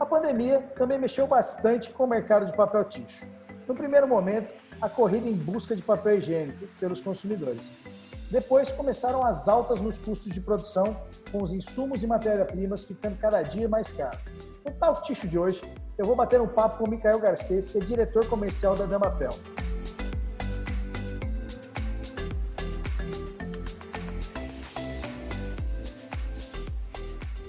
A pandemia também mexeu bastante com o mercado de papel ticho. No primeiro momento, a corrida em busca de papel higiênico pelos consumidores. Depois começaram as altas nos custos de produção, com os insumos e matéria-primas ficando cada dia mais caros. No Talk Ticho de hoje, eu vou bater um papo com o Mikael Garcês, que é diretor comercial da Damapel.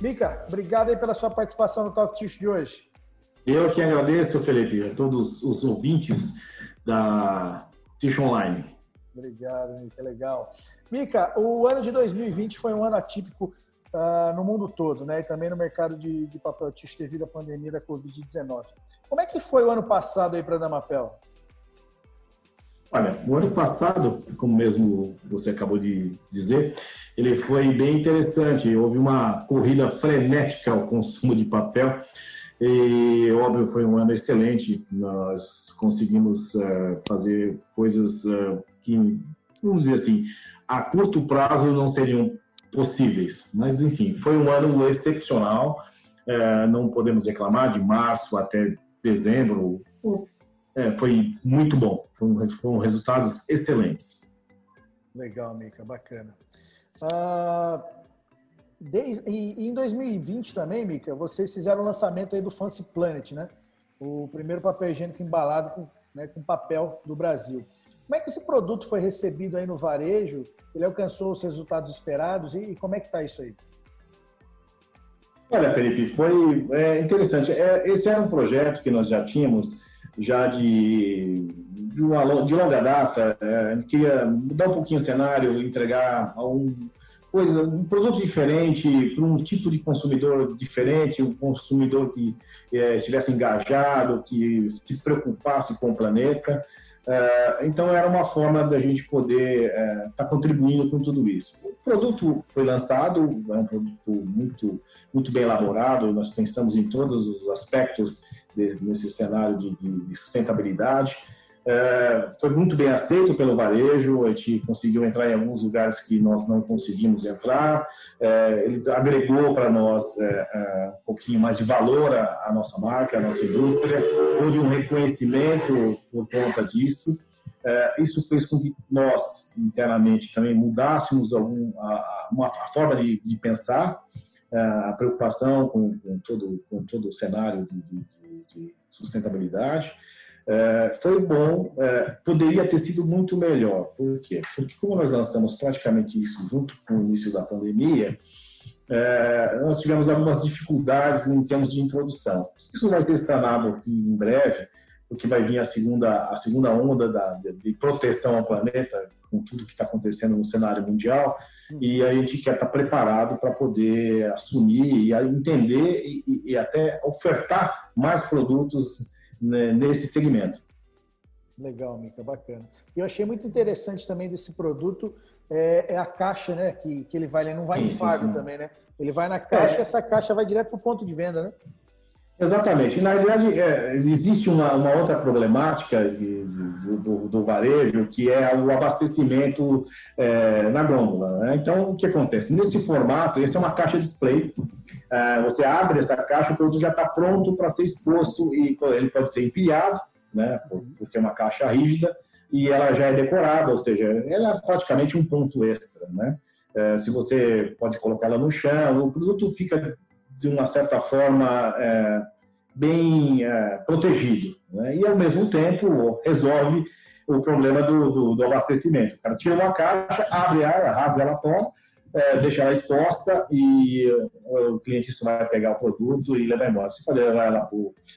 Mica, obrigado aí pela sua participação no Talk Ticho de hoje. Eu que agradeço, Felipe, a todos os ouvintes da Ticho Online. Obrigado, Mica, legal. Mica, o ano de 2020 foi um ano atípico uh, no mundo todo, né? E também no mercado de, de papel ticho devido à pandemia da Covid-19. Como é que foi o ano passado aí para a Damapel? Olha, o ano passado, como mesmo você acabou de dizer, ele foi bem interessante. Houve uma corrida frenética ao consumo de papel e, óbvio, foi um ano excelente. Nós conseguimos uh, fazer coisas uh, que, vamos dizer assim, a curto prazo não seriam possíveis. Mas, enfim, foi um ano excepcional. Uh, não podemos reclamar de março até dezembro. Foi muito bom. Foram, foram resultados excelentes. Legal, Mica, bacana. Uh, desde, e, em 2020 também, Mica, vocês fizeram o lançamento aí do Fancy Planet, né? O primeiro papel higiênico embalado com, né, com papel do Brasil. Como é que esse produto foi recebido aí no varejo? Ele alcançou os resultados esperados e, e como é que está isso aí? Olha, Felipe, foi é, interessante. É, esse era um projeto que nós já tínhamos já de, de, uma, de longa data. É, queria mudar um pouquinho o cenário, entregar um, coisa, um produto diferente para um tipo de consumidor diferente, um consumidor que é, estivesse engajado, que se preocupasse com o planeta. É, então era uma forma da gente poder estar é, tá contribuindo com tudo isso. O produto foi lançado, é um produto muito muito bem elaborado. Nós pensamos em todos os aspectos nesse cenário de, de sustentabilidade. É, foi muito bem aceito pelo varejo, a gente conseguiu entrar em alguns lugares que nós não conseguimos entrar, é, ele agregou para nós é, é, um pouquinho mais de valor à, à, nossa marca, à nossa indústria, houve um reconhecimento por conta disso. É, isso fez com que nós, internamente, também mudássemos algum, a, uma, a forma de, de pensar, é, a preocupação com, com, todo, com todo o cenário de, de, de sustentabilidade. É, foi bom, é, poderia ter sido muito melhor. Por quê? Porque como nós lançamos praticamente isso junto com o início da pandemia, é, nós tivemos algumas dificuldades em termos de introdução. Isso vai ser sanado aqui em breve, porque vai vir a segunda, a segunda onda da, de, de proteção ao planeta, com tudo que está acontecendo no cenário mundial, e a gente quer estar tá preparado para poder assumir e entender e, e até ofertar mais produtos né, nesse segmento. Legal, Mica, bacana. Eu achei muito interessante também desse produto é, é a caixa, né? Que, que ele vai, ele não vai sim, em fardo também, né? Ele vai na caixa é. e essa caixa vai direto para o ponto de venda, né? Exatamente. Na realidade, é, existe uma, uma, outra problemática de, de, do, do, varejo, que é o abastecimento é, na gôndola. Né? Então, o que acontece? Nesse formato, esse é uma caixa display. É, você abre essa caixa, o produto já está pronto para ser exposto e ele pode ser empilhado, né? porque é uma caixa rígida, e ela já é decorada, ou seja, ela é praticamente um ponto extra. Né? É, se você pode colocar ela no chão, o produto fica de uma certa forma, é, bem é, protegido. Né? E, ao mesmo tempo, resolve o problema do, do, do, abastecimento. O cara tira uma caixa, abre ela, rasga ela fora, é, deixa ela exposta e o cliente só vai pegar o produto e levar embora. Você pode levar ela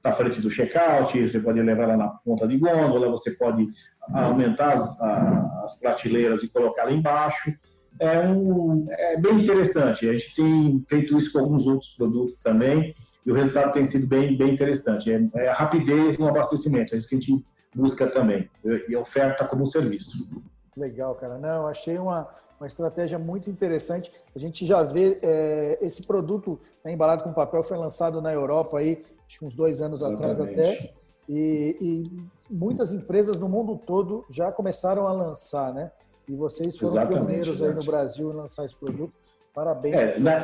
para frente do checkout, você pode levar ela na ponta de gôndola, você pode aumentar as, as prateleiras e colocar ela embaixo é, um, é bem interessante. A gente tem feito isso com alguns outros produtos também e o resultado tem sido bem, bem interessante. É, é a rapidez no abastecimento, é isso que a gente busca também, e oferta como serviço. Legal, cara. Não, achei uma, uma estratégia muito interessante. A gente já vê é, esse produto né, embalado com papel foi lançado na Europa aí, acho que uns dois anos Exatamente. atrás até. E, e, muitas empresas no mundo todo já começaram a lançar, né? E vocês foram Exatamente, pioneiros aí no Brasil em lançar esse produto. Parabéns. É, na,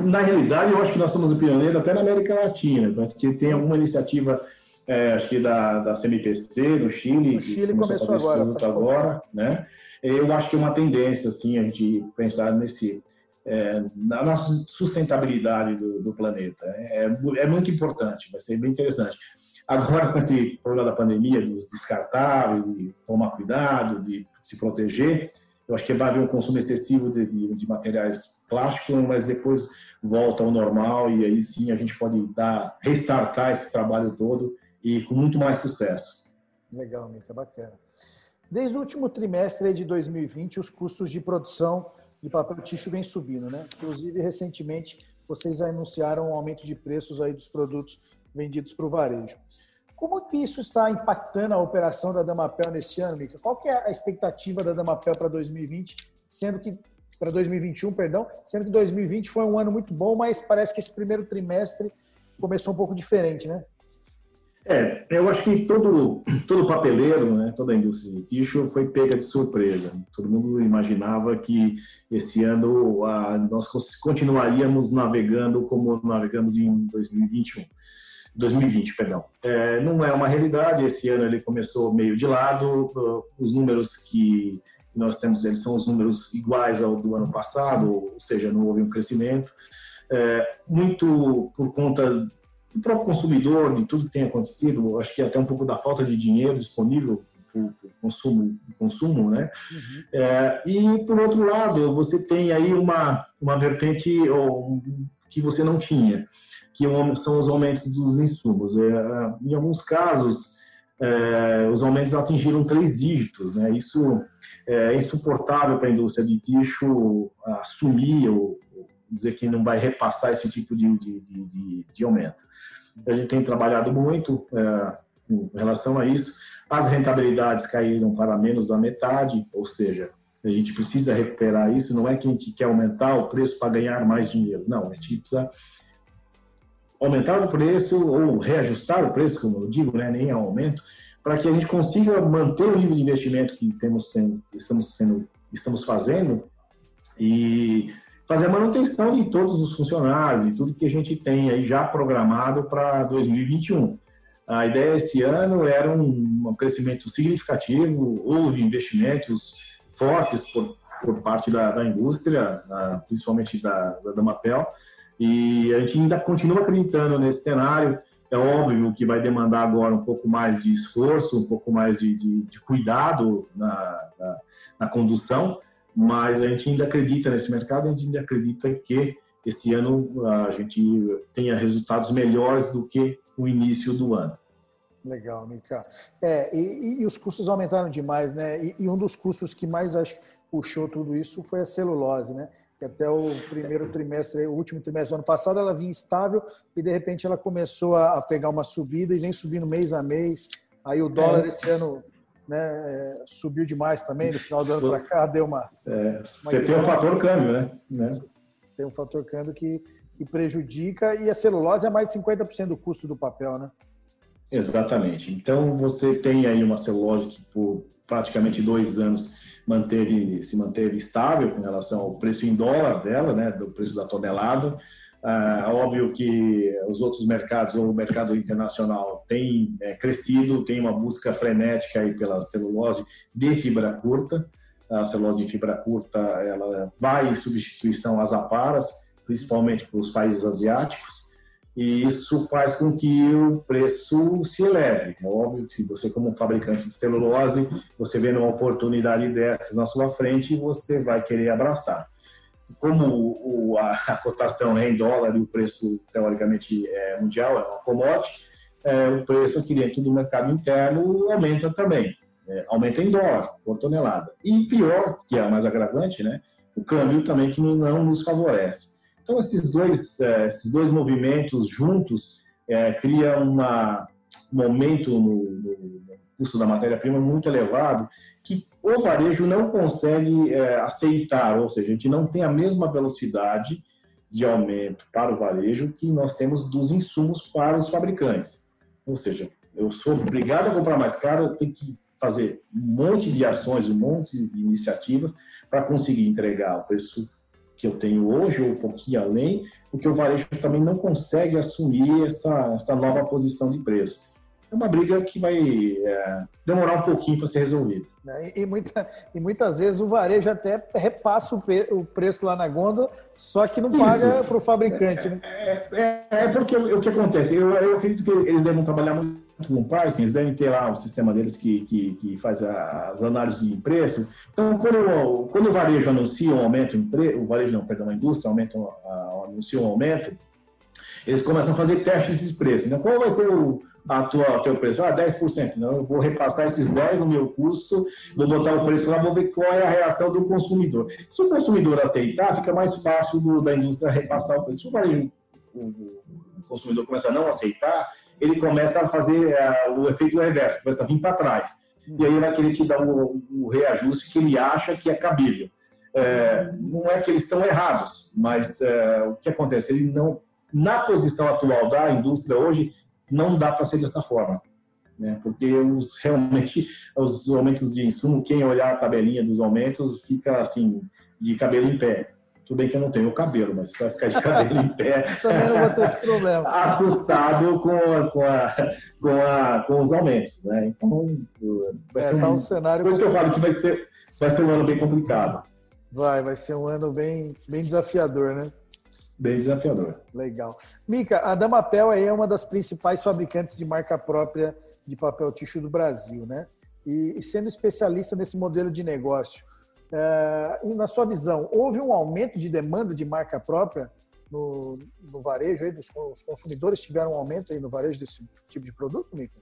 na, realidade, eu acho que nós somos o pioneiro até na América Latina, porque tem alguma iniciativa é, acho que da, da CMPC, no Chile. O Chile começou, começou agora. agora né? Eu acho que é uma tendência, assim, a gente pensar nesse, é, na nossa sustentabilidade do, do planeta. É, é, muito importante, vai ser bem interessante. Agora, com esse problema da pandemia, dos descartáveis, de tomar cuidado, de se proteger, eu acho que vai haver um consumo excessivo de, de, de, materiais plásticos, mas depois volta ao normal e aí sim a gente pode dar, restartar esse trabalho todo e com muito mais sucesso. Legal, Mica, bacana. Desde o último trimestre de 2020, os custos de produção de papel ticho vêm subindo, né? Inclusive, recentemente, vocês anunciaram um aumento de preços aí dos produtos vendidos para o varejo. Como que isso está impactando a operação da Damapel nesse ano, Mica? Qual que é a expectativa da Damapel para 2020, sendo que para 2021, perdão, sendo que 2020 foi um ano muito bom, mas parece que esse primeiro trimestre começou um pouco diferente, né? É, eu acho que todo, todo papeleiro, né, toda a indústria de queixo foi pega de surpresa. Todo mundo imaginava que esse ano a, nós continuaríamos navegando como navegamos em 2021. 2020, perdão. É, não é uma realidade, esse ano ele começou meio de lado, os números que nós temos, eles são os números iguais ao do ano passado, ou seja, não houve um crescimento, é, muito por conta do próprio consumidor, de tudo que tem acontecido, acho que até um pouco da falta de dinheiro disponível para o consumo, consumo, né? Uhum. É, e, por outro lado, você tem aí uma, uma vertente que você não tinha, que é são os aumentos dos insumos. É, em alguns casos, é, os aumentos atingiram três dígitos, né? Isso é insuportável para a indústria de tixo assumir ou dizer que não vai repassar esse tipo de, de, de, de aumento. A gente tem trabalhado muito é, em relação a isso. As rentabilidades caíram para menos da metade, ou seja, a gente precisa recuperar isso. Não é que a gente quer aumentar o preço para ganhar mais dinheiro. Não, a gente precisa aumentar o preço ou reajustar o preço, como eu digo, né, nem é aumento, para que a gente consiga manter o nível de investimento que temos sendo, estamos, sendo, estamos fazendo e fazer a manutenção de todos os funcionários e tudo que a gente tem aí já programado para 2021. A ideia esse ano era um, um crescimento significativo, houve investimentos fortes por, por parte da, da indústria, da, principalmente da, da Damapel, e a gente ainda continua acreditando nesse cenário. É óbvio que vai demandar agora um pouco mais de esforço, um pouco mais de, de, de cuidado na, na, na condução, mas a gente ainda acredita nesse mercado, a gente ainda acredita que esse ano a gente tenha resultados melhores do que o início do ano. Legal, Mica. É, e, e, os custos aumentaram demais, né? E, e, um dos custos que mais acho puxou tudo isso foi a celulose, né? Que até o primeiro trimestre, o último trimestre do ano passado, ela vinha estável e de repente ela começou a pegar uma subida e vem subindo mês a mês. Aí o dólar é. esse ano né, é, subiu demais também, no final do ano para cá deu uma. É, uma você tem um fator câmbio, né? né? Tem um fator câmbio que, que prejudica e a celulose é mais de 50% do custo do papel, né? Exatamente. Então você tem aí uma celulose que por praticamente dois anos manteve, se manteve estável com relação ao preço em dólar dela, né, do preço da tonelada. Ah, óbvio que os outros mercados, ou o mercado internacional, tem é, crescido, tem uma busca frenética aí pela celulose de fibra curta. A celulose de fibra curta ela vai em substituição às aparas, principalmente para os países asiáticos, e isso faz com que o preço se eleve. Óbvio que se você, como fabricante de celulose, você vê uma oportunidade dessas na sua frente, você vai querer abraçar como o, a, a, cotação é em dólar e o preço, teoricamente, é mundial, é uma commodity, é, o preço aqui dentro do mercado interno aumenta também. É, aumenta em dólar por tonelada. E pior, que é mais agravante, né, o câmbio também que não nos favorece. Então, esses dois, é, esses dois movimentos juntos é, criam uma, um aumento no, no custo da matéria-prima muito elevado que o varejo não consegue é, aceitar, ou seja, a gente não tem a mesma velocidade de aumento para o varejo que nós temos dos insumos para os fabricantes. Ou seja, eu sou obrigado a comprar mais caro, eu tenho que fazer um monte de ações, um monte de iniciativas para conseguir entregar o preço que eu tenho hoje, ou um pouquinho além, porque o varejo também não consegue assumir essa, essa nova posição de preço. É uma briga que vai é, demorar um pouquinho para ser resolvida. É, e, muita, e muitas vezes o varejo até repassa o, o preço lá na gôndola, só que não paga para o fabricante. Né? É, é, é, porque o que acontece? Eu, eu acredito que eles devem trabalhar muito com pricing, eles devem ter lá o sistema deles que, que, que faz as análises de preços. Então, quando, quando o varejo anuncia um aumento, o varejo não, perdão, a indústria aumenta, anuncia um aumento, eles começam a fazer testes desses preços. Então, qual vai ser o, a tua, teu preço? Ah, 10%. Não, eu vou repassar esses 10% no meu custo, vou botar o preço lá, vou ver qual é a reação do consumidor. Se o consumidor aceitar, fica mais fácil do, da indústria repassar o preço. Se o, o, o consumidor começa a não aceitar, ele começa a fazer uh, o efeito reverso, começa a vir para trás. E aí vai querer te dar o, o reajuste que ele acha que é cabível. É, não é que eles estão errados, mas é, o que acontece? Ele não, na posição atual da indústria hoje, não dá para ser dessa forma. Né? Porque os, realmente os aumentos de insumo, quem olhar a tabelinha dos aumentos, fica assim, de cabelo em pé. Tudo bem que eu não tenho cabelo, mas vai ficar de cabelo em pé. Também não vou ter esse problema. Assustado com, a, com, a, com, a, com os aumentos. Né? Então, vai é, ser tá um, um cenário. Por isso que eu falo que vai ser, vai ser um ano bem complicado. Vai, vai ser um ano bem, bem desafiador, né? Bem desafiador. Legal. Mica, a Damapel é uma das principais fabricantes de marca própria de papel tixo do Brasil, né? E, sendo especialista nesse modelo de negócio, é, na sua visão, houve um aumento de demanda de marca própria no, no varejo? Aí, dos, os consumidores tiveram um aumento aí no varejo desse tipo de produto, Mica?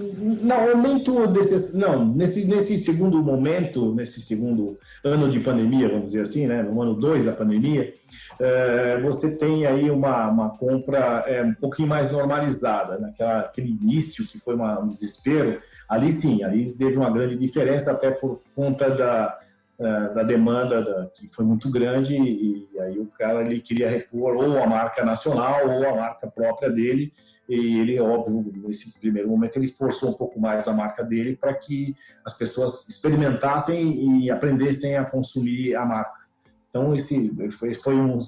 Não, aumento desse, não, nesse, nesse segundo momento, nesse segundo ano de pandemia, vamos dizer assim, né, no ano 2 da pandemia, é, você tem aí uma, uma compra é, um pouquinho mais normalizada, naquela, né, aquele início que foi uma, um desespero, ali sim, ali teve uma grande diferença até por conta da, é, da demanda da, que foi muito grande e, e, aí o cara ele queria repor ou a marca nacional ou a marca própria dele e ele, óbvio, nesse primeiro momento ele forçou um pouco mais a marca dele para que as pessoas experimentassem e aprendessem a consumir a marca. Então esse foi, um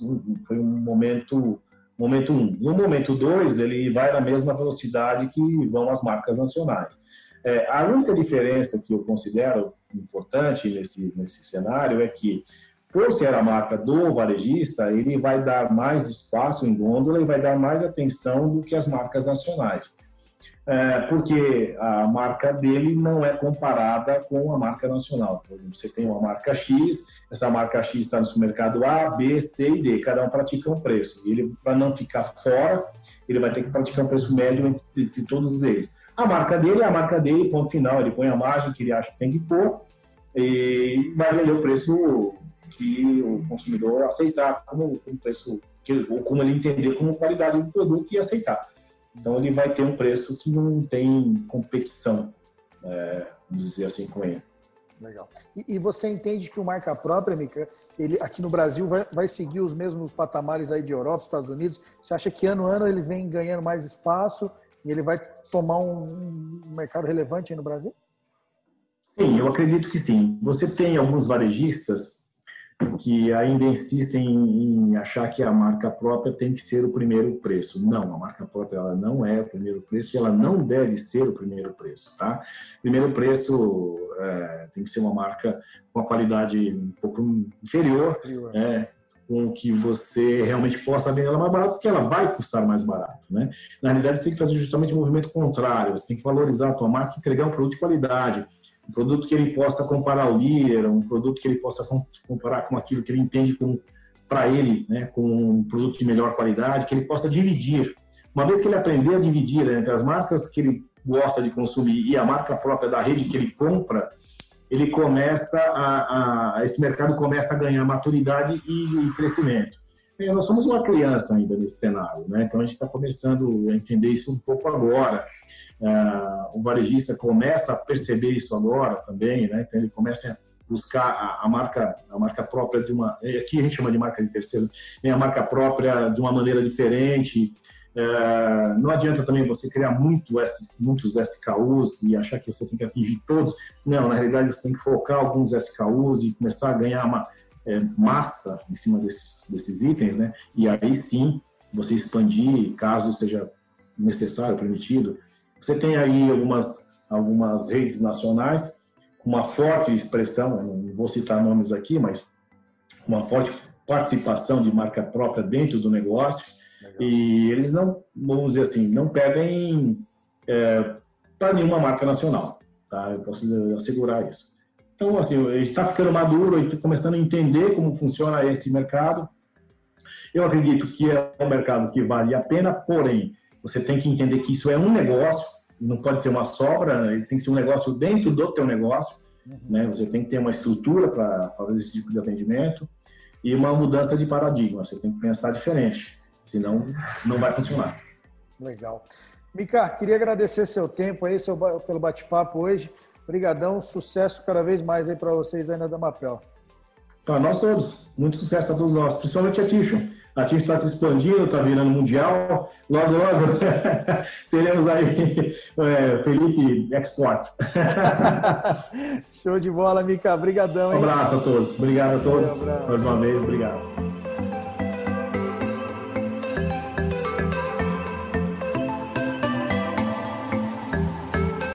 foi um momento momento um. No momento dois ele vai na mesma velocidade que vão as marcas nacionais. É, a única diferença que eu considero importante nesse, nesse cenário é que, por ser a marca do varejista, ele vai dar mais espaço em gôndola e vai dar mais atenção do que as marcas nacionais. É, porque a marca dele não é comparada com a marca nacional. Por exemplo, você tem uma marca X, essa marca X está no supermercado A, B, C e D, cada um pratica um preço. Ele, para não ficar fora, ele vai ter que praticar um preço médio entre, entre todos eles. A marca dele é a marca dele, ponto final. Ele põe a margem que ele acha que tem que pôr e vai vender o preço que o consumidor aceitar como um preço, que, ou como ele entender como qualidade do produto e aceitar. Então ele vai ter um preço que não tem competição, é, vamos dizer assim, com ele. Legal. E, e, você entende que o marca própria, Mica, ele aqui no Brasil vai, vai seguir os mesmos patamares aí de Europa, Estados Unidos? Você acha que ano a ano ele vem ganhando mais espaço e ele vai tomar um, um mercado relevante aí no Brasil? Sim, eu acredito que sim. Você tem alguns varejistas que ainda insistem em achar que a marca própria tem que ser o primeiro preço. Não, a marca própria ela não é o primeiro preço e ela não deve ser o primeiro preço, tá? Primeiro preço é, tem que ser uma marca com a qualidade um pouco inferior, inferior. Né? com que você realmente possa vender ela mais barato, porque ela vai custar mais barato, né? Na realidade, você tem que fazer justamente o um movimento contrário, você tem que valorizar a tua marca e entregar um produto de qualidade, um produto que ele possa comparar ao líder, um produto que ele possa comparar com aquilo que ele entende como para ele, né, com um produto de melhor qualidade, que ele possa dividir. Uma vez que ele aprender a dividir entre as marcas que ele gosta de consumir e a marca própria da rede que ele compra, ele começa a, a esse mercado começa a ganhar maturidade e, e crescimento. É, nós somos uma criança ainda nesse cenário, né? Então a gente está começando a entender isso um pouco agora. Uh, o varejista começa a perceber isso agora também, né? Então ele começa a buscar a, a, marca a marca própria de uma aqui a gente chama de marca de terceiro, né? a marca própria de uma maneira diferente, é, não adianta também você criar muito muitos SKUs e achar que você tem que atingir todos. Não, na realidade você tem que focar alguns SKUs e começar a ganhar uma, é, massa em cima desses, desses itens, né? E aí sim você expandir, caso seja necessário, permitido. Você tem aí algumas, algumas redes nacionais com uma forte expressão, não vou citar nomes aqui, mas uma forte participação de marca própria dentro do negócio. Legal. E eles não, vamos dizer assim, não pedem é, para nenhuma marca nacional. Tá? Eu posso assegurar isso. Então, assim, a gente está ficando maduro, a gente está começando a entender como funciona esse mercado. Eu acredito que é um mercado que vale a pena, porém, você tem que entender que isso é um negócio, não pode ser uma sobra, né? ele tem que ser um negócio dentro do teu negócio, né? Você tem que ter uma estrutura para fazer esse tipo de atendimento e uma mudança de paradigma. Você tem que pensar diferente, senão não vai funcionar. Legal. Mica, queria agradecer seu tempo aí, seu, pelo bate-papo hoje. Obrigadão, sucesso cada vez mais aí para vocês aí na Damapel. Para nós todos, muito sucesso a todos nós, principalmente a Tishon. A Tishon está se expandindo, está virando mundial. Logo, logo, teremos aí é, Felipe Export. Show de bola, Mica. Obrigadão. Um abraço a todos. Obrigado a todos. Um mais uma vez, obrigado.